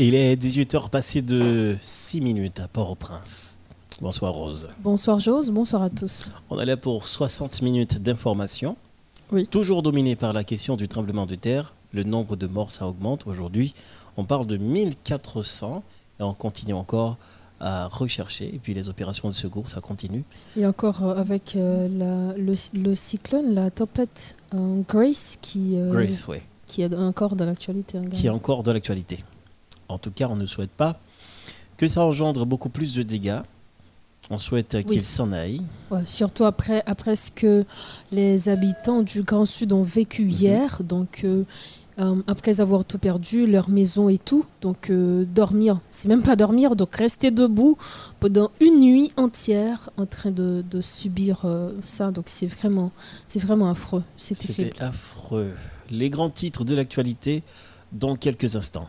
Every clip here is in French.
Il est 18h passé de 6 minutes à Port-au-Prince. Bonsoir Rose. Bonsoir Jose, bonsoir à tous. On est là pour 60 minutes d'information. Oui. Toujours dominé par la question du tremblement de terre. Le nombre de morts, ça augmente. Aujourd'hui, on parle de 1400 et on continue encore à rechercher. Et puis les opérations de secours, ça continue. Et encore euh, avec euh, la- le, le cyclone, la tempête euh, Grace qui, euh, Grace, ouais. qui est encore dans l'actualité. hein, Qui est encore dans l'actualité. En tout cas, on ne souhaite pas que ça engendre beaucoup plus de dégâts. On souhaite qu'il s'en aille. Ouais, surtout après, après ce que les habitants du Grand Sud ont vécu hier. Donc, euh, euh, après avoir tout perdu, leur maison et tout. Donc, euh, dormir, c'est même pas dormir. Donc, rester debout pendant une nuit entière en train de, de subir ça. Donc, c'est vraiment, c'est vraiment affreux. C'est affreux. Les grands titres de l'actualité dans quelques instants.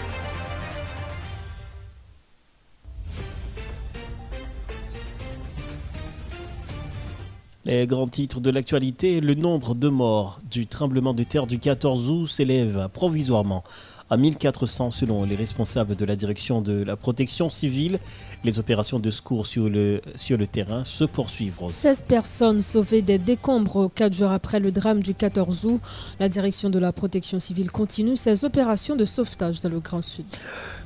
Les grands titres de l'actualité, le nombre de morts du tremblement de terre du 14 août s'élève provisoirement à 1400 selon les responsables de la direction de la protection civile. Les opérations de secours sur le, sur le terrain se poursuivent. 16 personnes sauvées des décombres quatre jours après le drame du 14 août. La direction de la protection civile continue ses opérations de sauvetage dans le Grand Sud.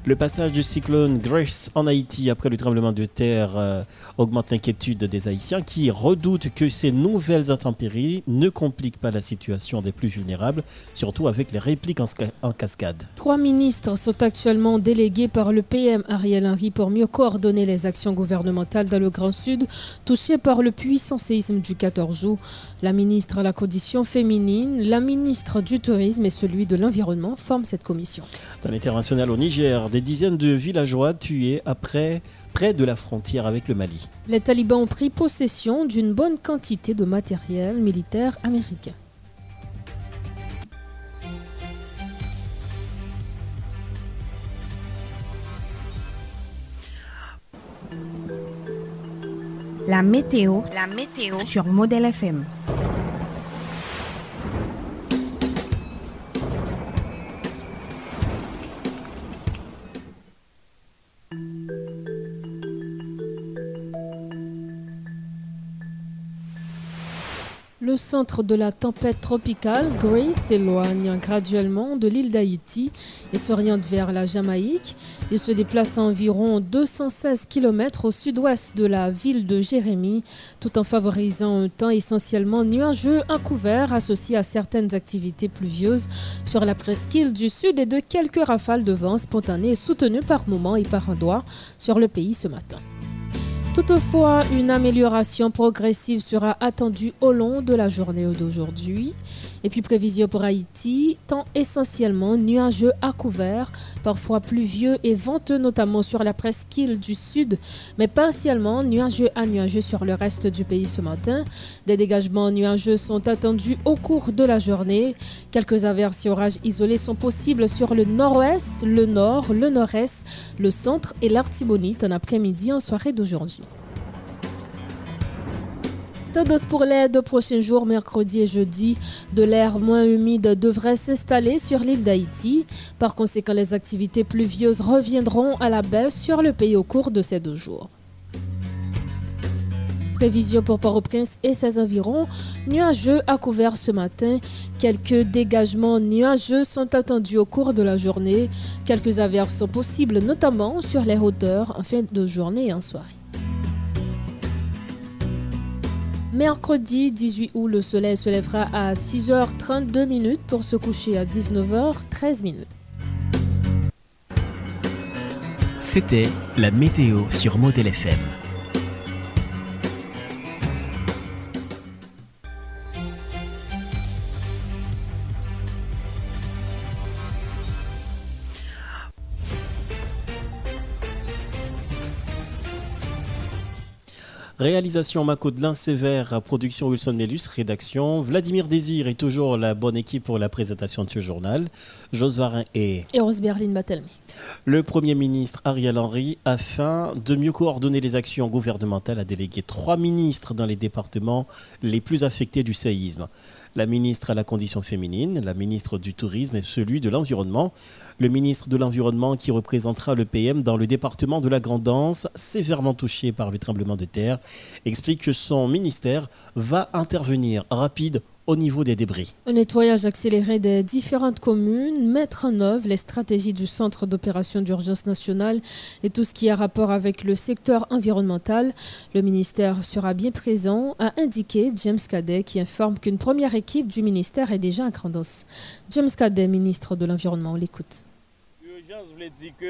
Le passage du cyclone Grace en Haïti après le tremblement de terre euh, augmente l'inquiétude des Haïtiens qui redoutent que ces nouvelles intempéries ne compliquent pas la situation des plus vulnérables, surtout avec les répliques en, sca- en cascade. Trois ministres sont actuellement délégués par le PM Ariel Henry pour mieux coordonner les actions gouvernementales dans le Grand Sud touché par le puissant séisme du 14 août. La ministre à la condition féminine, la ministre du Tourisme et celui de l'Environnement forment cette commission. Dans l'international au Niger, des dizaines de villageois tués après, près de la frontière avec le Mali. Les talibans ont pris possession d'une bonne quantité de matériel militaire américain. La météo, la météo sur Modèle FM. Le centre de la tempête tropicale, Grace, s'éloigne graduellement de l'île d'Haïti et s'oriente vers la Jamaïque. Il se déplace à environ 216 km au sud-ouest de la ville de Jérémie, tout en favorisant un temps essentiellement nuageux à couvert associé à certaines activités pluvieuses sur la presqu'île du sud et de quelques rafales de vent spontanées soutenues par moments et par endroits sur le pays ce matin. Toutefois, une amélioration progressive sera attendue au long de la journée d'aujourd'hui. Et puis prévision pour Haïti, temps essentiellement nuageux à couvert, parfois pluvieux et venteux notamment sur la presqu'île du sud, mais partiellement nuageux à nuageux sur le reste du pays ce matin. Des dégagements nuageux sont attendus au cours de la journée. Quelques averses et orages isolés sont possibles sur le nord-ouest, le nord, le nord-est, le centre et l'Artibonite en après-midi en soirée d'aujourd'hui. Pour les deux prochains jours, mercredi et jeudi, de l'air moins humide devrait s'installer sur l'île d'Haïti. Par conséquent, les activités pluvieuses reviendront à la baisse sur le pays au cours de ces deux jours. Prévision pour Port-au-Prince et ses environs, nuageux à couvert ce matin. Quelques dégagements nuageux sont attendus au cours de la journée. Quelques averses sont possibles, notamment sur les hauteurs en fin de journée et en soirée. Mercredi 18 août, le soleil se lèvera à 6h32 minutes pour se coucher à 19h13 minutes. C'était la météo sur Modèle FM. Réalisation Macodelin Sévère, production Wilson Melus, rédaction Vladimir Désir est toujours la bonne équipe pour la présentation de ce journal. Jos Varin et... Et Rose Berlin Batelmi. Le Premier ministre Ariel Henry, afin de mieux coordonner les actions gouvernementales, a délégué trois ministres dans les départements les plus affectés du séisme la ministre à la condition féminine, la ministre du Tourisme et celui de l'Environnement. Le ministre de l'Environnement qui représentera le PM dans le département de la Grandance, sévèrement touché par le tremblement de terre, explique que son ministère va intervenir rapide au niveau des débris. Un nettoyage accéléré des différentes communes, mettre en œuvre les stratégies du Centre d'opération d'urgence nationale et tout ce qui a rapport avec le secteur environnemental. Le ministère sera bien présent, a indiqué James Cadet, qui informe qu'une première équipe du ministère est déjà à Grandos. James Cadet, ministre de l'Environnement, on l'écoute. Intelligence vle di ke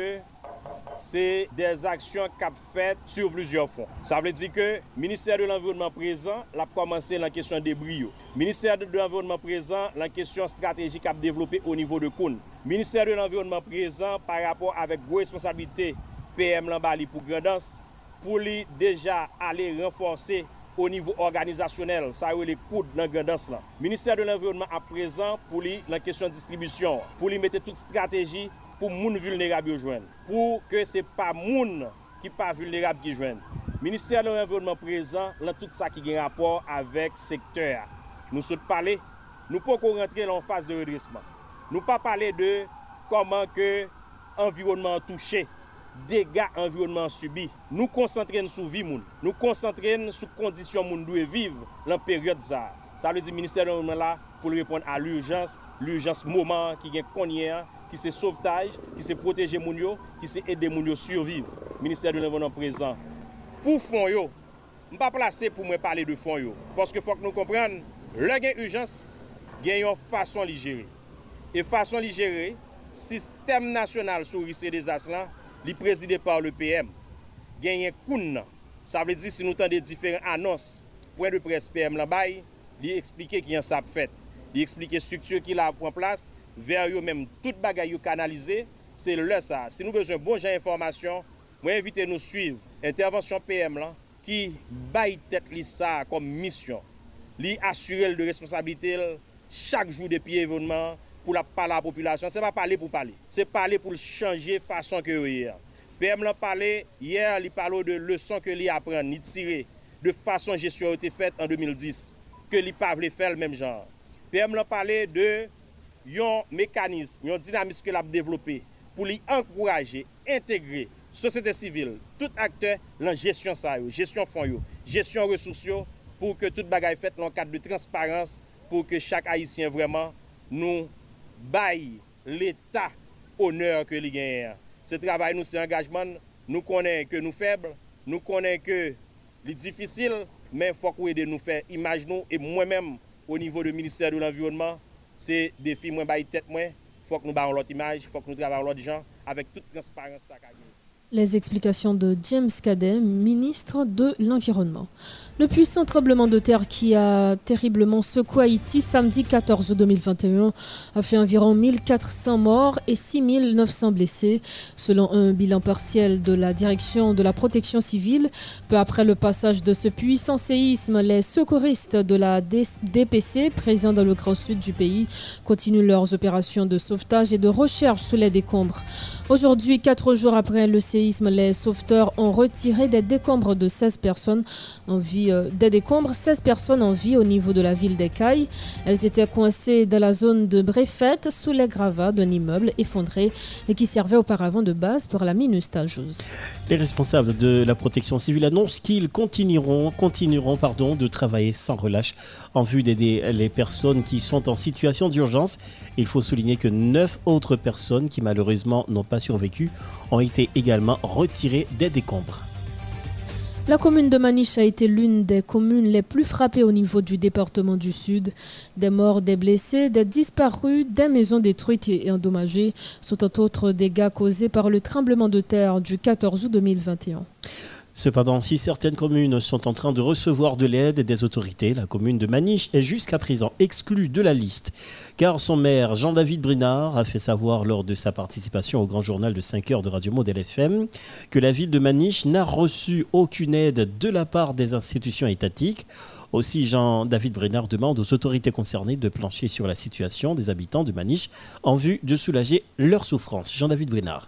se des aksyon kap fet sur plusieurs fonds. Sa vle di ke Ministère de l'Environnement présent la komanse lan kesyon de brio. Ministère de l'Environnement présent lan kesyon strategi kap devlopé au nivou de Koun. Ministère de l'Environnement présent par rapport avek gwo responsabilité PM Lambali pou Grandens pou li deja ale renforse au nivou organizasyonel sa yo le koud nan Grandens lan. Ministère de l'Environnement a présent pou li lan kesyon distribusyon, pou li mette tout strategi pou moun vulnerab yo jwen. Pou ke se pa moun ki pa vulnerab ki jwen. Ministèr de l'environnement présent, lan tout sa ki gen rapport avèk sektèr. Nou sot pale, nou pou kon rentre lan fase de redresman. Nou pa pale de koman ke environnement touche, dega environnement subi. Nou konsantren sou vi moun. Nou konsantren sou kondisyon moun dwe viv lan peryode za. Sa vle di ministèr de l'environnement la pou l'repon a l'urjans, l'urjans mouman ki gen konyen ki se sauvetaj, ki se proteje moun yo, ki se ede moun yo surviv. Ministèr de l'environnement présent. Pou fon yo, m pa plase pou mwen pale de fon yo. Paske fòk nou komprenn, le gen urjans gen yon fason li jere. E fason li jere, sistem nasyonal sou risre de zaslan li prezide par le PM. Gen yon koun nan. Sa vle di si nou tan de diferent anons Pouen de pres PM la bay Li explike ki yon sap fet Li explike struktur ki la pou an plas ver yo menm tout bagay yo kanalize, se lè sa. Se nou bezon bon jan informasyon, mwen evite nou suiv intervensyon PM lan ki bay tet li sa kom misyon. Li asurel de responsabilite chak jou depi evenman pou la pala populasyon. Se pa pale pou pale. Se pale pou chanje fason ke yo yer. PM lan pale, yer li palo de leson ke li apren, ni tire de fason jesyon yo te fet en 2010. Ke li pa vle fel menm jan. PM lan pale de yon mekanizm, yon dinamis ke l ap devlope pou li ankouraje, integre, sosete sivil, tout akte lan jesyon sa yo, jesyon fon yo, jesyon resursyo pou ke tout bagay fet lan kat de transparans pou ke chak Haitien vreman nou bayi l'Etat honor ke li genyen. Se travay nou se engajman, nou konen ke nou feble, nou konen ke li difisil, men fok ou ede nou fe imaj nou, e mwen menm o nivou de Ministère de l'Environnement, Se defi mwen bayi tet mwen, fok nou ba an lot imaj, fok nou drava an lot jan, avek tout transparans sa kage. Les explications de James Cadet, ministre de l'Environnement. Le puissant tremblement de terre qui a terriblement secoué Haïti samedi 14 août 2021 a fait environ 1400 morts et 6900 blessés, selon un bilan partiel de la direction de la protection civile. Peu après le passage de ce puissant séisme, les secouristes de la DPC, présents dans le grand sud du pays, continuent leurs opérations de sauvetage et de recherche sous les décombres. Aujourd'hui, quatre jours après le séisme, les sauveteurs ont retiré des décombres de 16 personnes en vie, euh, des décombres, 16 personnes en vie au niveau de la ville d'Ecaille. Elles étaient coincées dans la zone de Bréfette sous les gravats d'un immeuble effondré et qui servait auparavant de base pour la minustageuse. Les responsables de la protection civile annoncent qu'ils continueront, continueront pardon, de travailler sans relâche en vue d'aider les personnes qui sont en situation d'urgence. Il faut souligner que neuf autres personnes qui malheureusement n'ont pas survécu ont été également retiré des décombres. La commune de Maniche a été l'une des communes les plus frappées au niveau du département du Sud. Des morts, des blessés, des disparus, des maisons détruites et endommagées sont entre autres dégâts causés par le tremblement de terre du 14 août 2021. Cependant, si certaines communes sont en train de recevoir de l'aide des autorités, la commune de Maniche est jusqu'à présent exclue de la liste, car son maire Jean-David Brinard a fait savoir lors de sa participation au grand journal de 5 heures de Radio Modèle FM que la ville de Maniche n'a reçu aucune aide de la part des institutions étatiques. Aussi, Jean-David Brinard demande aux autorités concernées de plancher sur la situation des habitants de Maniche en vue de soulager leur souffrance. Jean-David Brinard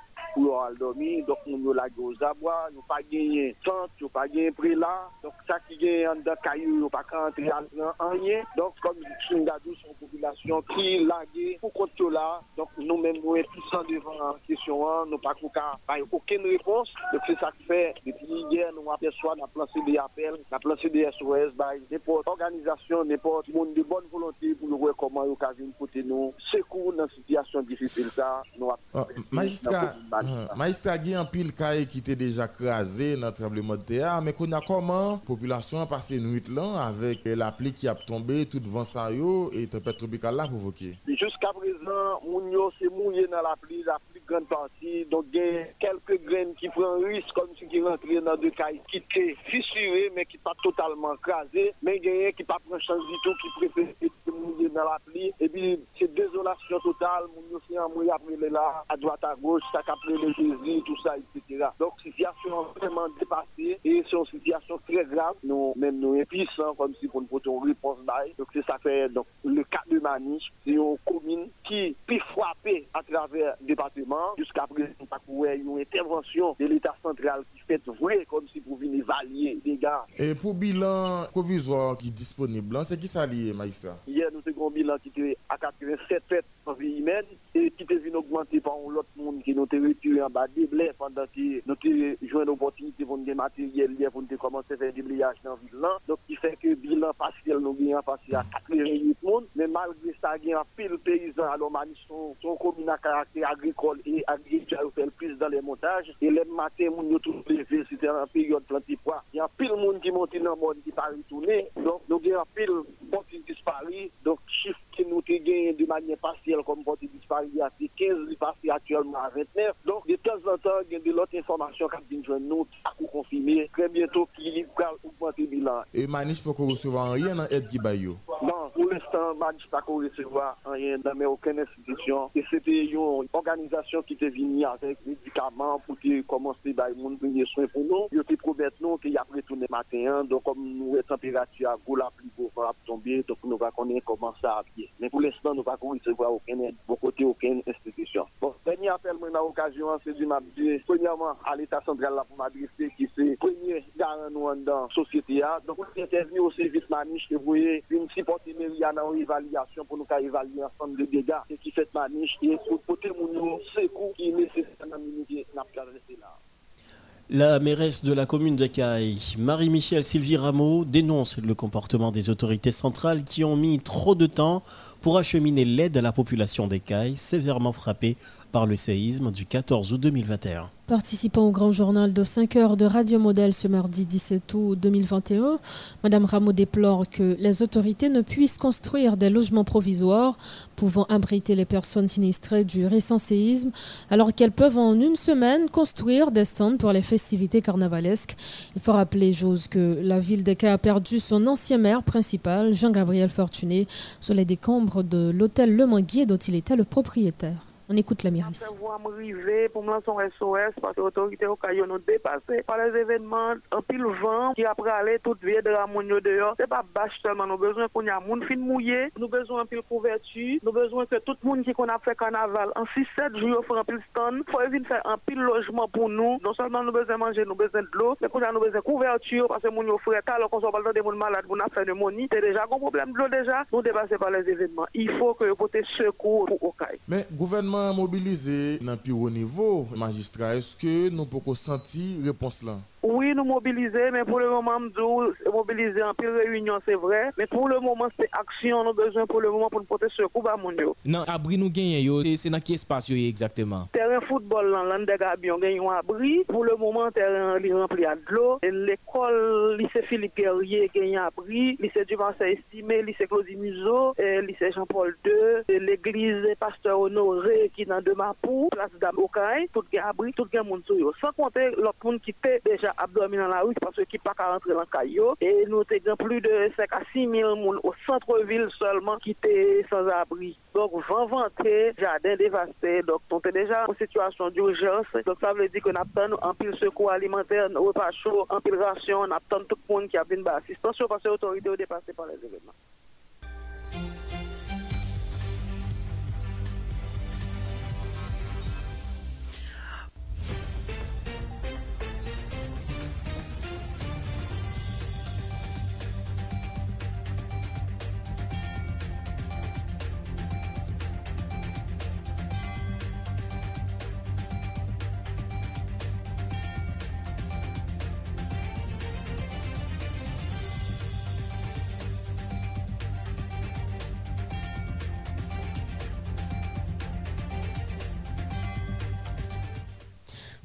pour aller dormir. Donc, nous la aux abois, nous pas gagné tant, nous pas gagné prix là. Donc, ça qui est en de caillou, nous pas rentrer en rien. Donc, comme suis son population qui lagué pour compte là. Donc, nous-mêmes, nous sommes puissants devant la question, hein. nous pas aucune réponse. Donc, c'est ça qui fait, depuis hier, nous aperçoit, nous avons lancé des appels, nous avons lancé des SOS, by n'importe organisation, n'importe monde de bonne volonté pour nous voir comment nous avons côté nous. Secours dans une situation difficile, ça, nous Magistrat, il y a un pile qui était déjà crasé dans le tremblement de terre, mais qu'on a comment la population a passé une nuit là avec la pluie qui a tombé, tout vent ça et tempête tropicale là provoqué. Jusqu'à présent, Mounio s'est mouillé dans la pluie, la plus grande partie. Donc, il y a quelques graines qui prennent risque, comme si qui rentraient dans des cailles qui étaient fissurées, mais qui pas totalement crasées. Mais il y a qui pas prend chance du tout, qui préfèrent mouiller dans la pluie. Et puis, c'est désolation totale. S'est mouillé après là, à droite, à gauche, ça a le Jésus, tout ça, etc. Donc, situation vraiment dépassée et c'est une situation très grave. Nous, même nous, impuissants, comme si pour nous une réponse Donc, c'est ça fait, donc, le cas de Maniche, c'est une commune qui peut frapper à travers le département. Jusqu'à présent, il y a une intervention de l'État central qui fait vrai, comme Et pour bilan provisoire qui est disponible, c'est qui ça lié, magistrat? Hier, nous avons un bilan qui était à 87 fêtes en vie humaine et qui était venu augmenter par l'autre monde qui nous a retiré en bas des blés pendant que nous avons joué l'opportunité pour des matériels pour nous commencer à faire des bliages dans la ville. Donc, qui fait que le bilan partiel nous a passé à 88 monde. Mais malgré il y a un pile paysan. Alors, son, son commune à caractère agricole et agricole fait le plus dans les montages. Et les matins, nous tous levé, c'était en période planté poids. Il y a pile monde qui monte dans le monde qui pas retourné. Donc, nous avons pile monde qui disparaît. Que nous avons gagné de manière partielle comme qui disparaît, c'est 15 passé actuellement à 29. Donc, de temps en temps, il y a de l'autre information qui vient nous à confirmer très bientôt qui va augmenter le bilan. Et Manish peut recevoir rien dans l'aide qui Non, pour l'instant, Manish pas recevoir rien dans aucune institution. Et c'était une organisation qui était venue avec des médicaments pour commencer à donner soins pour nous. Ils étaient promettre nous qu'il y a retourné matin. Donc, comme nous, la température à la plus beau va tomber, donc nous va connaître comment ça a pied. Mais pour l'instant, nous ne pouvons pas recevoir aucun aide, bon côté, aucune institution. Bon, dernier appel, moi, dans l'occasion, c'est du m'abdi, premièrement, à l'État central, là, pour m'adresser, qui c'est premier garant, nous, dans la société, Donc, on intervient au service maniche, que vous voyez, une supporter mairie, dans l'évaluation, pour nous évaluer ensemble de dégâts, et qui fait maniche, et pour porter mon secours qui est nécessaire dans l'unité, n'a pas La mairesse de la commune de Caille, Marie-Michel Sylvie Rameau, dénonce le comportement des autorités centrales qui ont mis trop de temps pour acheminer l'aide à la population des Cailles, sévèrement frappée par le séisme du 14 août 2021. Participant au grand journal de 5 heures de Radio Modèle ce mardi 17 août 2021, Madame Rameau déplore que les autorités ne puissent construire des logements provisoires pouvant abriter les personnes sinistrées du récent séisme, alors qu'elles peuvent en une semaine construire des stands pour les festivités carnavalesques. Il faut rappeler, Jose, que la ville d'Eka a perdu son ancien maire principal, Jean-Gabriel Fortuné, sur les décombres de l'hôtel Le Manguier dont il était le propriétaire. On écoute la mairie. pour me lancer un SOS parce que l'autorité au Caillou nous dépassé par les événements en pile vent qui après aller toute vie de la dehors. C'est pas bâche seulement, nous besoin qu'on y a moun fin mouillé, nous besoin un pile couverture, nous besoin que tout le monde qui qu'on a fait carnaval en 6-7 jours faut un pile stand, faut venir faire un pile logement pour nous. Non seulement nous besoin manger, nous besoin de l'eau, mais qu'on a nous besoin couverture parce que mounio frère alors qu'on soit pas dans des moun malades, pour faire de moni, c'est déjà un problème de l'eau déjà, nous dépassé par les événements. Il faut que côté secours pour Okaï. Mais gouvernement mobilisé dans plus haut niveau, magistrat, est-ce que nous pouvons sentir réponse là? Oui, nous mobiliser, mais pour le moment, nous mobiliser en pile réunion, c'est vrai. Mais pour le moment, c'est action, nous avons besoin pour le moment pour nous porter secours à mon Non, abri nous gagnons, c'est dans quel espace exactement? Terrain football, là, l'an de Gabion, gagnons abri. Pour le moment, terrain est rempli à de l'eau. L'école, lycée Philippe Guerrier, gagne abri. Lycée du Marseille estimé, lycée Claudie Museau, lycée Jean-Paul II, l'église Pasteur Honoré qui est dans de Mapou, place d'Amokai, tout gagne abri, tout gagne moun Sans compter l'autre monde qui était déjà abdomen dans la rue parce qu'il pas qu'à rentrer dans le caillou. Et nous avons plus de 5 à 6 000 personnes au centre-ville seulement qui étaient sans abri. Donc, vent vanté, jardin dévasté. Donc, on est déjà en situation d'urgence. Donc, ça veut dire qu'on attend un pile secours alimentaire, repas chaud, un pile ration, on attend tout le monde qui a besoin d'assistance parce que l'autorité est dépassée par les événements.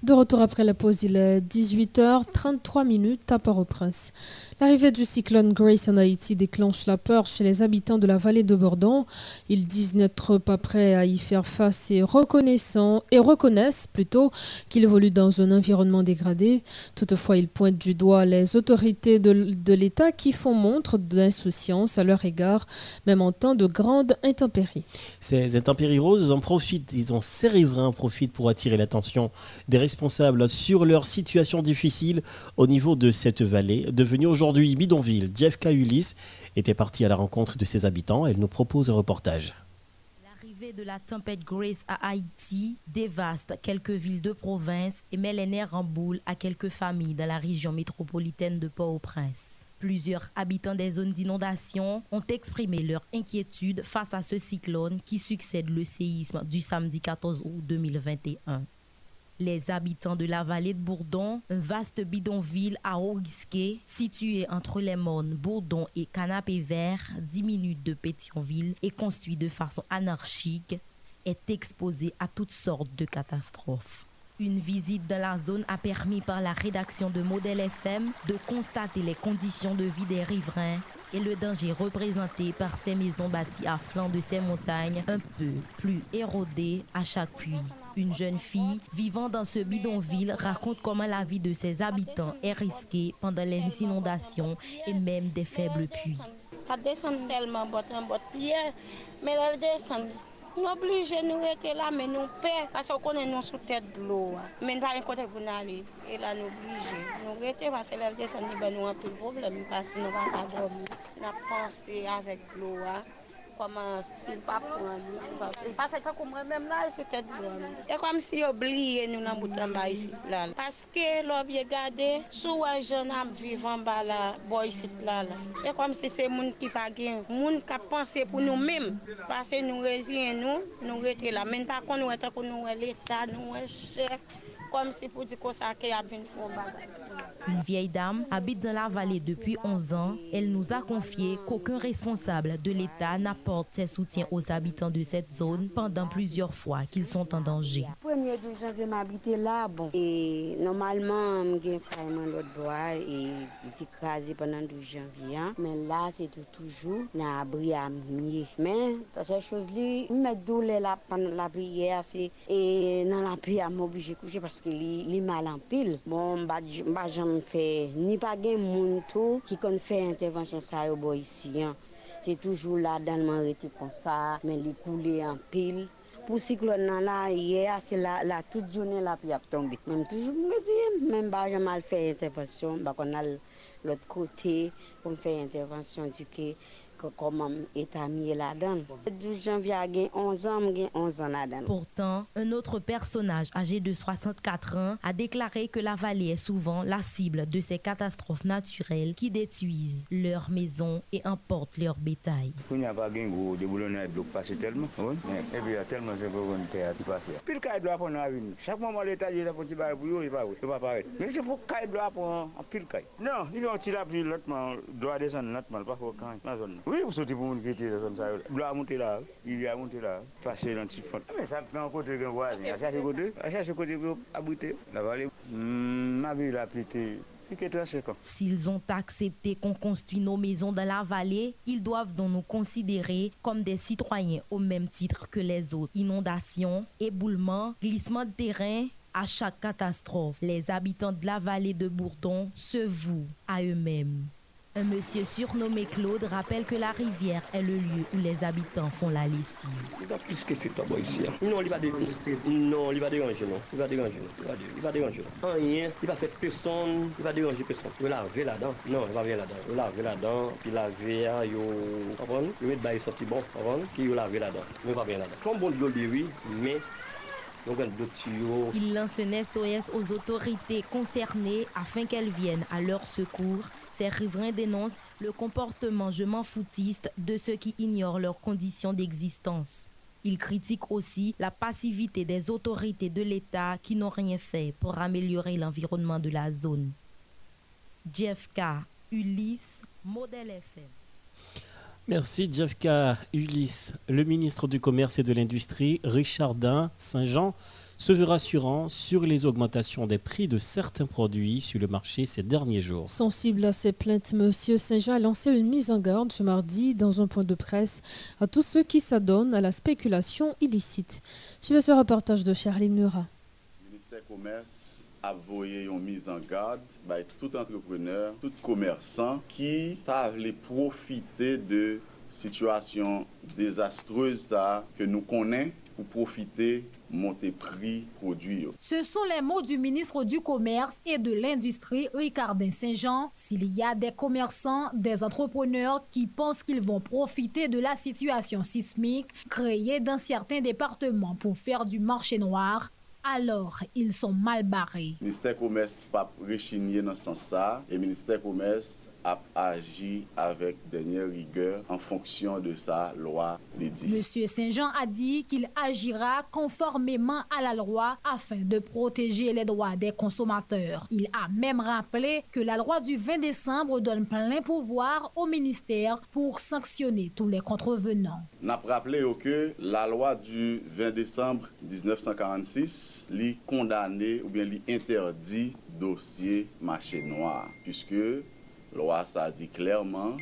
De retour après la pause, il est 18h33 minutes à Port-au-Prince. L'arrivée du cyclone Grace en Haïti déclenche la peur chez les habitants de la vallée de Bordon. Ils disent n'être pas prêts à y faire face et, reconnaissant, reconnaissent plutôt qu'ils évoluent dans un environnement dégradé. Toutefois, ils pointent du doigt les autorités de, l'État qui font montre d'insouciance à leur égard, même en temps de grandes intempéries. Ces intempéries roses en profitent, ils ces riverains en profitent pour attirer l'attention des responsables sur leur situation difficile au niveau de cette vallée, devenue aujourd'hui aujourd'hui bidonville. Jeff Ulysse était parti à la rencontre de ses habitants. Elle nous propose un reportage. L'arrivée de la tempête Grace à Haïti dévaste quelques villes de province et met les nerfs en boule à quelques familles dans la région métropolitaine de Port-au-Prince. Plusieurs habitants des zones d'inondation ont exprimé leur inquiétude face à ce cyclone qui succède le séisme du samedi 14 août 2021. Les habitants de la vallée de Bourdon, un vaste bidonville à haut risqué, situé entre les Mornes, Bourdon et Canapé Vert, 10 minutes de Pétionville et construit de façon anarchique, est exposé à toutes sortes de catastrophes. Une visite dans la zone a permis par la rédaction de Modèle FM de constater les conditions de vie des riverains et le danger représenté par ces maisons bâties à flanc de ces montagnes un peu plus érodées à chaque puits. Une jeune fille vivant dans ce bidonville raconte comment la vie de ses habitants est risquée pendant les inondations et même des faibles puits. Ça descend tellement bot en bot mais elle descend. Nous obligés de nous rester là, mais nous perdons parce qu'on connaît nous sous tête de l'eau. Mais nous pas côté pour aller. Et là, nous obligés. Nous rester parce qu'elle descend, nous avons un problème parce que nous ne pas dormir. Nous pensé avec l'eau. Koman si pa pran nou, si pa pran. Pase kwa menm la, blan. E kom si obliye nou nan boutan ba isi plan. Paske lop ye gade, sou wajan ap vivan ba la, bo isi plan. E kom si se moun ki pa gen, moun ka panse pou nou menm. Pase nou rezyen nou, nou rete la. Men pa kon nou ete kon nou e leta, nou e chef. Kom si pou di kosa ke ap vin foun bagay. Une vieille dame habite dans la vallée depuis 11 ans. Elle nous a confié qu'aucun responsable de l'État n'apporte ses soutiens aux habitants de cette zone pendant plusieurs fois qu'ils sont en danger. Premier janvier, m'habite là, bon. Et normalement, j'ai carrément l'autre bois et il écrasé pendant 12 janvier. Hein. Mais là, c'est toujours un abri à mieux. Mais, ces choses-là, me douleur là pendant la prière, et dans la prière, m'oblige de coucher parce qu'il est mal en pile. Bon, bah, fait ni pas gen moun tout qui kon fait intervention ça yo ici hein. c'est toujours là dans le arrêté comme ça mais les couler en pile. Pour cyclone là hier c'est la, la toute journée là puis a tombé. Même toujours même pas j'ai mal fait intervention. Bah qu'on a l'autre côté pour faire intervention du que comment état mis là-dedans. 12 janvier, j'ai 11 ans, j'ai 11 ans là-dedans. Pourtant, un autre personnage âgé de 64 ans a déclaré que la vallée est souvent la cible de ces catastrophes naturelles qui détruisent leurs maisons et emportent leur bétail. Il n'y a pas de gros déboulonnage de passer tellement. Et puis il y a tellement de volontaires qui passent. Puis le cas doit prendre la vie. Chaque moment, l'État dit c'est pas pour eux, il va pas pareil. Mais c'est pour le doit prendre un pile caille. Non, ils ont tiré la pluie lentement, doit descendre lentement, pas pour quand la zone. Oui, pour sortir pour la monter là, il y a monté là, passer dans le fond. Mais ça fait un côté d'un voisin, à chaque côté, à chaque côté abriter la vallée. Ma ville a pété. S'ils ont accepté qu'on construise nos maisons dans la vallée, ils doivent donc nous considérer comme des citoyens au même titre que les autres. Inondations, éboulements, glissements de terrain, à chaque catastrophe, les habitants de la vallée de Bourdon se vouent à eux-mêmes. Un monsieur surnommé Claude rappelle que la rivière est le lieu où les habitants font la lessive. Il va plus que c'est toi ici. Non, il va déranger. Non, il va déranger. Non, il va déranger. Il va déranger. Rien. Il va faire personne. Il va déranger personne. Il va laver là-dedans. Non, il va laver là-dedans. Il va laver là-dedans. Puis laver, yo. Comprends? Il va mettre sorti bon. Comprends? Qui il va laver là-dedans. Il va bien là-dedans. Son bon de oui, mais il lance un SOS aux autorités concernées afin qu'elles viennent à leur secours. Ces riverains dénoncent le comportement je m'en foutiste de ceux qui ignorent leurs conditions d'existence. Ils critiquent aussi la passivité des autorités de l'État qui n'ont rien fait pour améliorer l'environnement de la zone. Jeff K. Ulysse, Modèle FM. Merci Jeff Ulysse. Le ministre du Commerce et de l'Industrie, Richardin Saint-Jean, se veut rassurant sur les augmentations des prix de certains produits sur le marché ces derniers jours. Sensible à ces plaintes, M. Saint-Jean a lancé une mise en garde ce mardi dans un point de presse à tous ceux qui s'adonnent à la spéculation illicite. Suivez ce reportage de Charlie Murat. Le ministère du Commerce a une mise en garde tout entrepreneur, tout commerçant qui voulu profiter de situation désastreuse que nous connaissons pour profiter monter prix produits. Ce sont les mots du ministre du Commerce et de l'Industrie, Ricardin Saint-Jean. S'il y a des commerçants, des entrepreneurs qui pensent qu'ils vont profiter de la situation sismique créée dans certains départements pour faire du marché noir, alors ils sont mal barrés. Ministère Commerce pas rechigné dans ce sens ça et ministère Commerce a agi avec dernière rigueur en fonction de sa loi dit. Monsieur Saint-Jean a dit qu'il agira conformément à la loi afin de protéger les droits des consommateurs. Il a même rappelé que la loi du 20 décembre donne plein pouvoir au ministère pour sanctionner tous les contrevenants. N'a rappelé que la loi du 20 décembre 1946 lui condamné ou bien lui interdit dossier marché noir puisque lwa sa di klerman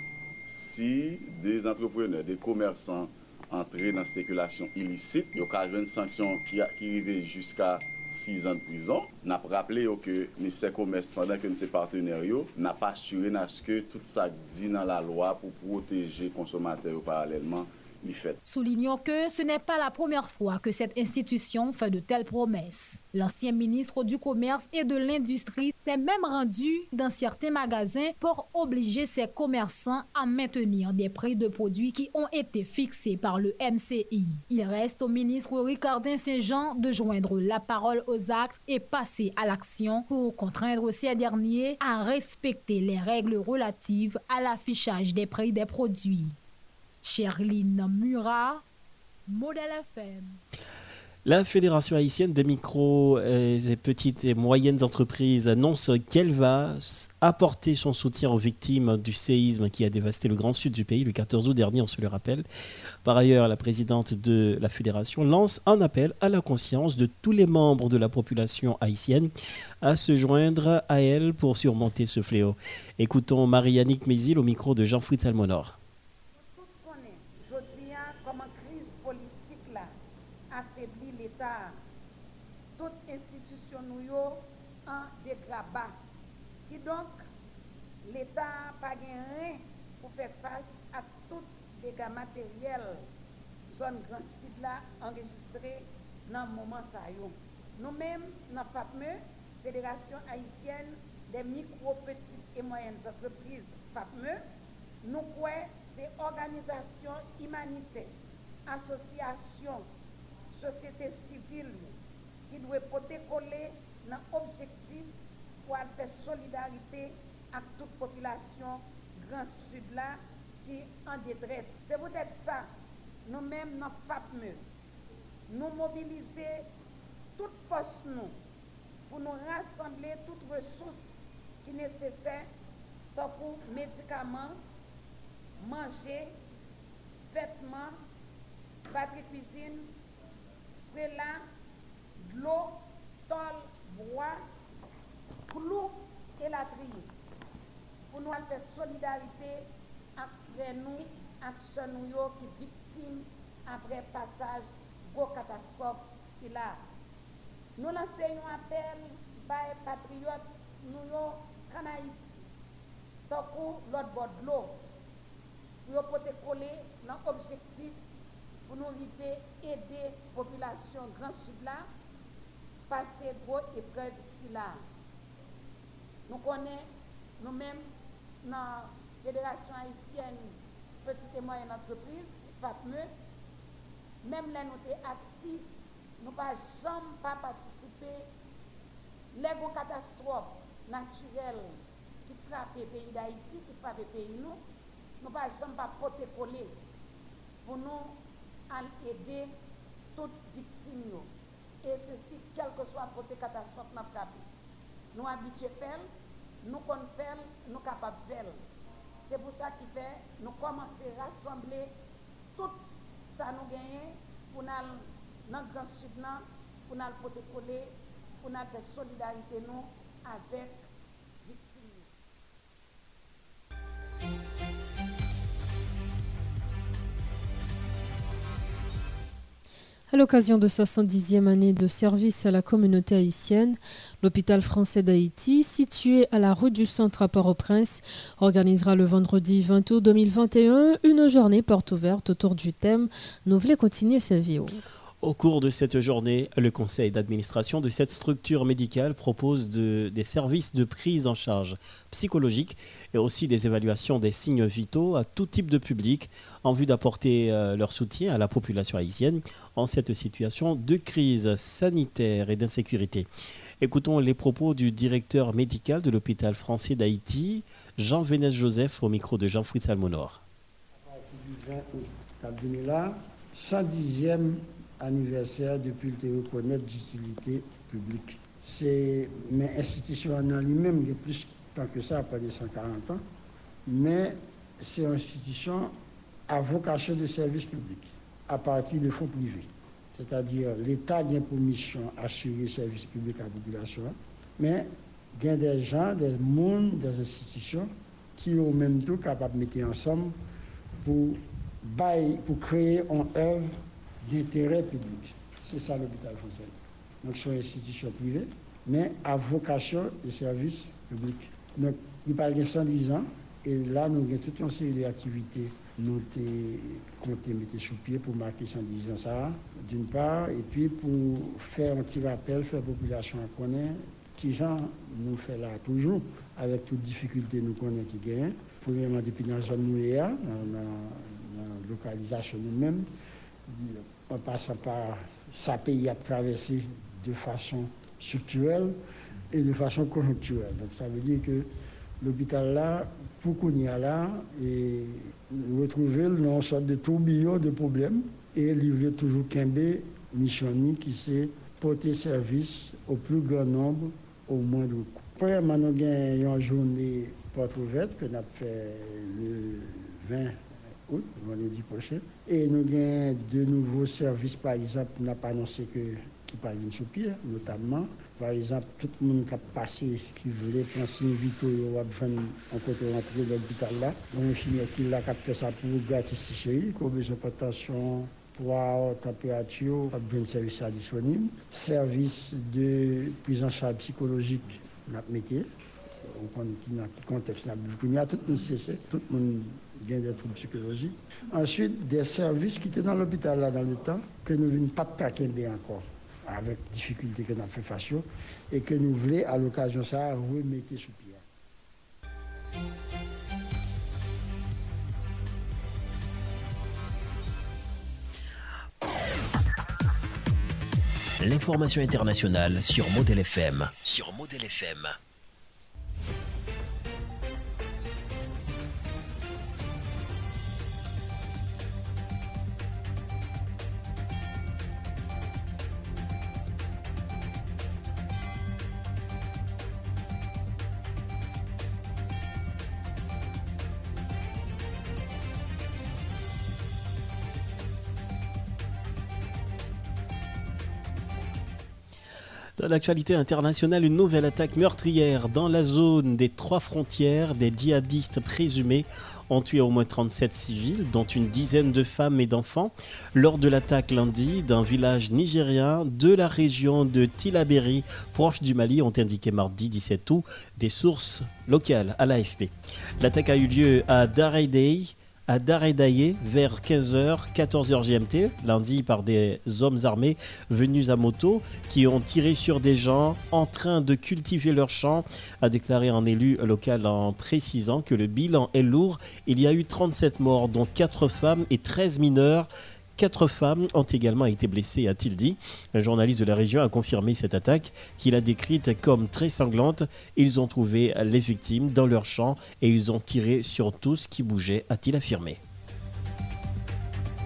si de entrepreneur, de komersan entre nan spekulasyon ilisit, yo ka jwen sanksyon ki, ki rive jiska 6 an de prizon. Na praple yo ke nise komers pandan ke nise parteneryo, na pa sure naske tout sa di nan la lwa pou proteje konsomater yo paralelman Soulignons que ce n'est pas la première fois que cette institution fait de telles promesses. L'ancien ministre du Commerce et de l'Industrie s'est même rendu dans certains magasins pour obliger ses commerçants à maintenir des prix de produits qui ont été fixés par le MCI. Il reste au ministre Ricardin Saint-Jean de joindre la parole aux actes et passer à l'action pour contraindre ces derniers à respecter les règles relatives à l'affichage des prix des produits. Cherline Murat, Modèle FM. La Fédération haïtienne des micro et petites et moyennes entreprises annonce qu'elle va apporter son soutien aux victimes du séisme qui a dévasté le grand sud du pays le 14 août dernier, on se le rappelle. Par ailleurs, la présidente de la Fédération lance un appel à la conscience de tous les membres de la population haïtienne à se joindre à elle pour surmonter ce fléau. Écoutons Marie-Annick Mézil au micro de Jean-Fritz Almonor. dega materyel zon gran sit la enregistre nan mouman sa yo. Nou men nan FAPME, Fédération Haitienne de Mikro, Petite et Moyenne Entreprise FAPME, nou kwe se organizasyon imanite, asosyasyon, sosyete sivil ki dwe pote kole nan objektif pou alpe solidarite ak tout popilasyon gran sud la qui en détresse. C'est peut-être ça, nous-mêmes, dans FAPME, nous mobiliser toutes forces nous pour nous rassembler toutes ressources qui nécessaires pour médicaments, manger, vêtements, batterie cuisine, de l'eau, tol, bois, clou et la trier. Pour nous faire solidarité apre nou ak son nou yo ki viktim apre pasaj go katastrof si la. Nou lanse yon apel bay patriyot nou yo kanayit tokou lot bod lo pou yo pote kole nan objektif pou nou rive ede populasyon Gran Sudla pase go epreve si la. Nou konen nou men nan Fédération Haïtienne Petite et Moyenne Entreprise, FAPME, même là nous sommes assis, nous ne pas jamais pas participer les grandes catastrophes naturelles qui frappent le pays d'Haïti, qui frappent le pays nous, nous ne pas jamais pas protocoler pour nous aider toutes les victimes. Et ceci, quel que soit côté catastrophe, nous avons Nous habitués à faire, nous comptons faire, nous capables de faire. Se pou sa ki fe, nou komanse rassemble tout sa nou genye pou nan nan gran sud nan, pou nan pote kole, pou nan fe solidarite nou avek viktimi. À l'occasion de sa 110e année de service à la communauté haïtienne, l'hôpital français d'Haïti, situé à la rue du Centre à Port-au-Prince, organisera le vendredi 20 août 2021 une journée porte ouverte autour du thème Nous voulons continuer sa vie. Au cours de cette journée, le conseil d'administration de cette structure médicale propose des services de prise en charge psychologique et aussi des évaluations des signes vitaux à tout type de public en vue d'apporter euh, leur soutien à la population haïtienne en cette situation de crise sanitaire et d'insécurité. Écoutons les propos du directeur médical de l'hôpital français d'Haïti, Jean Vénès Joseph, au micro de Jean-Fritz Almonor. 110e anniversaire depuis le reconnaître d'utilité publique. C'est mais institution en lui-même, il plus tant que ça, pas de 140 ans, mais c'est une institution à vocation de service public à partir de fonds privés. C'est-à-dire l'État a pour mission d'assurer le service public à la population, mais il y a des gens, des mondes, des institutions qui ont même tout capables de mettre ensemble pour, pour créer une œuvre d'intérêt public. C'est ça l'hôpital français. Donc, c'est une institution privée, mais à vocation de service public. Donc, il parle de 110 ans, et là, nous avons toute une série d'activités nous compté mettre sous pied pour marquer 110 ans ça, d'une part, et puis pour faire un petit rappel, faire la population connaître qui gens nous fait là toujours, avec toutes difficultés nous connaissons qui gagnent. Premièrement, depuis dans la zone dans la localisation nous-mêmes, en passant par sa pays à traverser de façon structurelle et de façon conjoncturelle. Donc ça veut dire que l'hôpital là, pour qu'on y a là, et retrouver dans une sorte de tourbillon de problèmes et livrer toujours Kembe mission qui c'est porter service au plus grand nombre au moins de coûts. Après, nous avons une journée porte ouverte que nous avons fait le 20 août, vendredi prochain. Et nous avons de nouveaux services, par exemple, nous n'avons pas annoncé que qui parlent sous pied, notamment. Par exemple, tout le monde qui a passé, qui voulait prendre signe vitaux, en côté rentrer dans l'hôpital là. On a qui l'a capté ça pour gratis chez qui a besoin de tension, poids, température, pas de service disponible. Service de prise en charge psychologique, nous ou kon ki nan tout moun sese, tout moun gen de psychologique. Ensuite, des services qui étaient dans l'hôpital là dans le temps, que nous ne voulions pas traquer encore, avec difficulté que nous avons fait face et que nous voulons à l'occasion ça remettre sous pied. L'information internationale sur Model FM. Sur Model FM. L'actualité internationale, une nouvelle attaque meurtrière dans la zone des trois frontières. Des djihadistes présumés ont tué au moins 37 civils, dont une dizaine de femmes et d'enfants, lors de l'attaque lundi d'un village nigérien de la région de Tilaberi, proche du Mali, ont indiqué mardi 17 août des sources locales à l'AFP. L'attaque a eu lieu à Dareidei, à Daredaye vers 15h, 14h GMT, lundi par des hommes armés venus à moto qui ont tiré sur des gens en train de cultiver leur champ, a déclaré un élu local en précisant que le bilan est lourd. Il y a eu 37 morts, dont 4 femmes et 13 mineurs. Quatre femmes ont également été blessées, a-t-il dit. Un journaliste de la région a confirmé cette attaque qu'il a décrite comme très sanglante. Ils ont trouvé les victimes dans leur champ et ils ont tiré sur tout ce qui bougeait, a-t-il affirmé.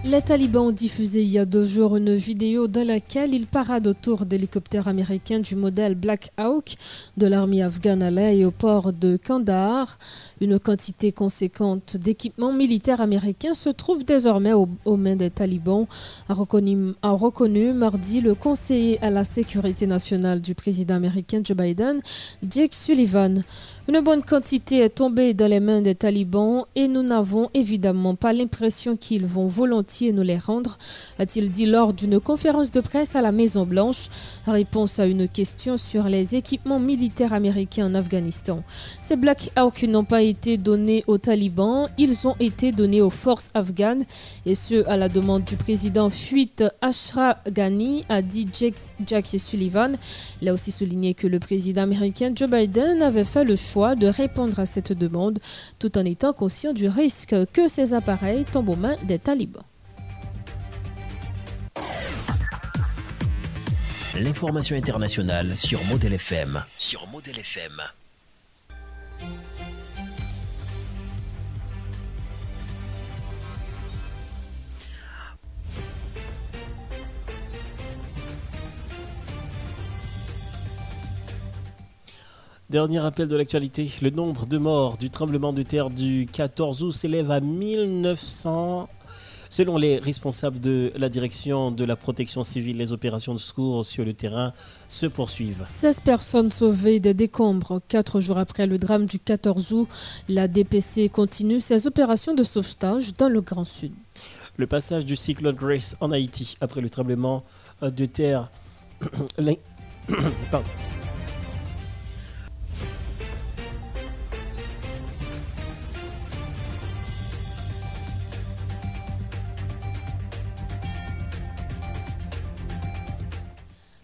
Les talibans ont diffusé il y a deux jours une vidéo dans laquelle ils paradent autour d'hélicoptères américains du modèle Black Hawk de l'armée afghane à l'aéroport de Kandahar. Une quantité conséquente d'équipements militaires américains se trouve désormais aux, mains des talibans, a reconnu, mardi le conseiller à la sécurité nationale du président américain Joe Biden, Jake Sullivan. Une bonne quantité est tombée dans les mains des talibans et nous n'avons évidemment pas l'impression qu'ils vont volontiers nous les rendre, a-t-il dit lors d'une conférence de presse à la Maison-Blanche, réponse à une question sur les équipements militaires américains en Afghanistan. Ces Black Hawk n'ont pas été donnés aux talibans, ils ont été donnés aux forces afghanes, et ce à la demande du président fuite Ashraf Ghani, a dit Jack Sullivan. Il a aussi souligné que le président américain Joe Biden avait fait le choix de répondre à cette demande tout en étant conscient du risque que ces appareils tombent aux mains des talibans. L'information internationale sur Model FM. Sur Model FM. Dernier rappel de l'actualité, le nombre de morts du tremblement de terre du 14 août s'élève à 1900 Selon les responsables de la direction de la protection civile, les opérations de secours sur le terrain se poursuivent. 16 personnes sauvées des décombres. Quatre jours après le drame du 14 août, la DPC continue ses opérations de sauvetage dans le Grand Sud. Le passage du cyclone Grace en Haïti après le tremblement de terre. Pardon.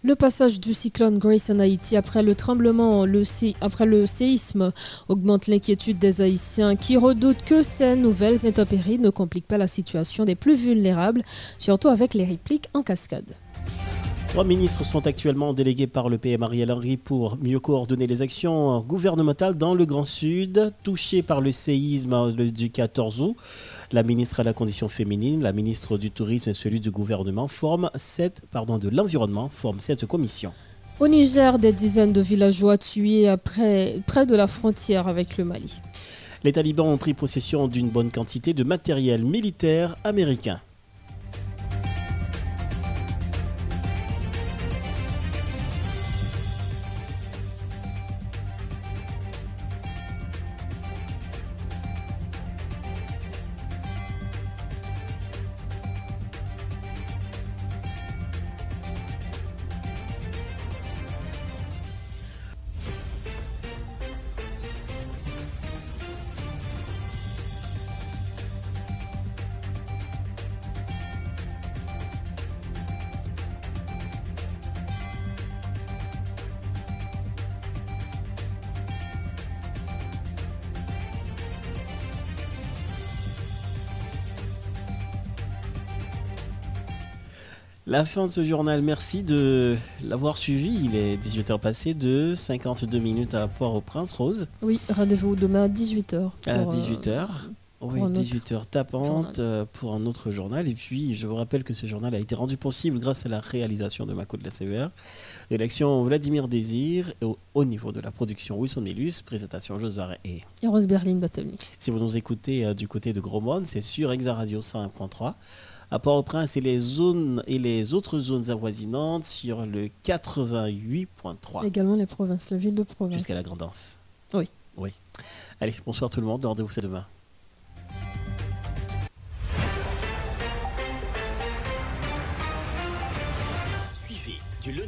Le passage du cyclone Grace en Haïti après le tremblement, le après le séisme, augmente l'inquiétude des Haïtiens qui redoutent que ces nouvelles intempéries ne compliquent pas la situation des plus vulnérables, surtout avec les répliques en cascade. Trois ministres sont actuellement délégués par le PM Ariel Henry pour mieux coordonner les actions gouvernementales dans le Grand Sud, touché par le séisme du 14 août. La ministre à la condition féminine, la ministre du Tourisme et celui du gouvernement forment cette, pardon, de l'environnement forment cette commission. Au Niger, des dizaines de villageois tués après, près de la frontière avec le Mali. Les talibans ont pris possession d'une bonne quantité de matériel militaire américain. La fin de ce journal, merci de l'avoir suivi. Il est 18h passé de 52 minutes à Port-au-Prince, Rose. Oui, rendez-vous demain à 18h. À 18h. Oui, 18h tapante euh, pour un autre journal. Et puis, je vous rappelle que ce journal a été rendu possible grâce à la réalisation de Mako de la CVR. Rédaction Vladimir Désir. au, niveau de la production, Wilson Nélus. Présentation Josué et... Et Rose Berlin Batomi. Si vous nous écoutez euh, du côté de Grosmont, c'est sur Exa Radio 101.3. À Port-au-Prince et les zones et les autres zones avoisinantes sur le 88.3. Également les provinces, la ville de province. Jusqu'à la Grandance. Oui. Oui. Allez, bonsoir tout le monde. Rendez-vous c'est demain.